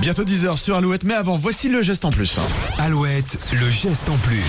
Bientôt 10h sur Alouette, mais avant, voici le geste en plus. Alouette, le geste en plus.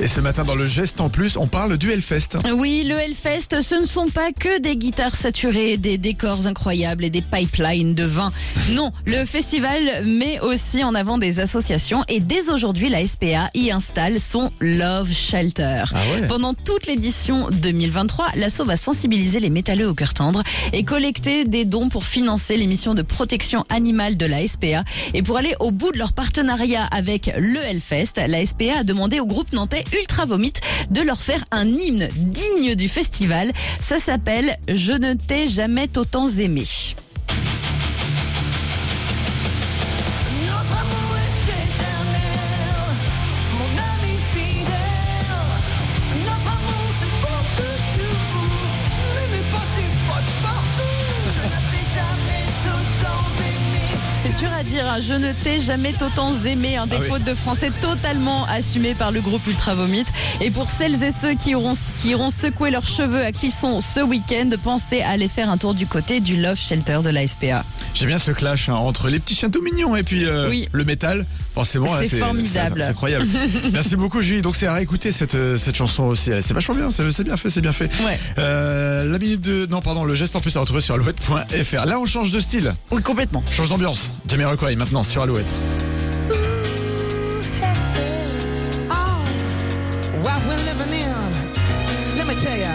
Et ce matin, dans le geste en plus, on parle du Hellfest. Oui, le Hellfest, ce ne sont pas que des guitares saturées, des décors incroyables et des pipelines de vin. Non, le festival met aussi en avant des associations et dès aujourd'hui, la SPA y installe son Love Shelter. Ah ouais Pendant toute l'édition 2023, l'asso va sensibiliser les métalleux au cœur tendre et collecter des dons pour financer les missions de protection animale de la SPA. Et pour aller au bout de leur partenariat avec le Hellfest, la SPA a demandé au groupe nantais Ultra Vomit de leur faire un hymne digne du festival. Ça s'appelle Je ne t'ai jamais autant aimé. C'est dur à dire, hein. je ne t'ai jamais autant aimé, un des Ah oui. fautes de français totalement assumé par le groupe Ultra Vomit. Et pour celles et ceux qui auront, qui iront secouer leurs cheveux à Clisson ce week-end, pensez à aller faire un tour du côté du Love Shelter de la SPA. J'aime bien ce clash hein, entre les petits chiens tout mignons et puis euh, Oui. le métal. Forcément, là, C'est formidable. C'est incroyable. Merci beaucoup, Julie. Donc, c'est à réécouter cette, euh, cette chanson aussi. C'est vachement bien. C'est bien fait, c'est bien fait. Ouais. Euh, la minute de. Non, pardon, le geste en plus à retrouver sur alouette.fr. Là, on change de style, Oui, complètement. change d'ambiance. Jamie Rockway maintenant sur Alouette. Oh, what we're living in. Let me tell ya.